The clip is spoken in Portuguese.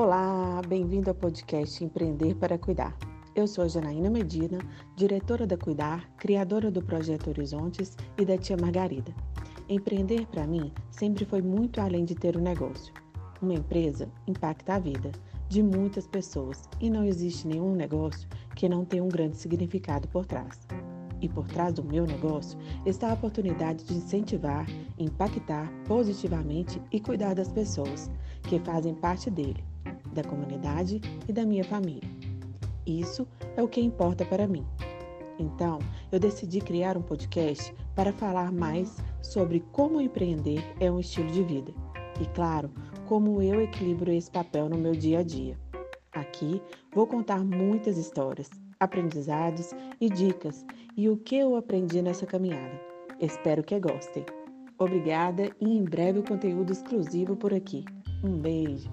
Olá, bem-vindo ao podcast Empreender para Cuidar. Eu sou a Janaína Medina, diretora da Cuidar, criadora do projeto Horizontes e da Tia Margarida. Empreender para mim sempre foi muito além de ter um negócio. Uma empresa impacta a vida de muitas pessoas e não existe nenhum negócio que não tenha um grande significado por trás. E por trás do meu negócio está a oportunidade de incentivar, impactar positivamente e cuidar das pessoas que fazem parte dele da comunidade e da minha família. Isso é o que importa para mim. Então, eu decidi criar um podcast para falar mais sobre como empreender é um estilo de vida e, claro, como eu equilibro esse papel no meu dia a dia. Aqui vou contar muitas histórias, aprendizados e dicas e o que eu aprendi nessa caminhada. Espero que gostem. Obrigada e em breve o conteúdo exclusivo por aqui. Um beijo!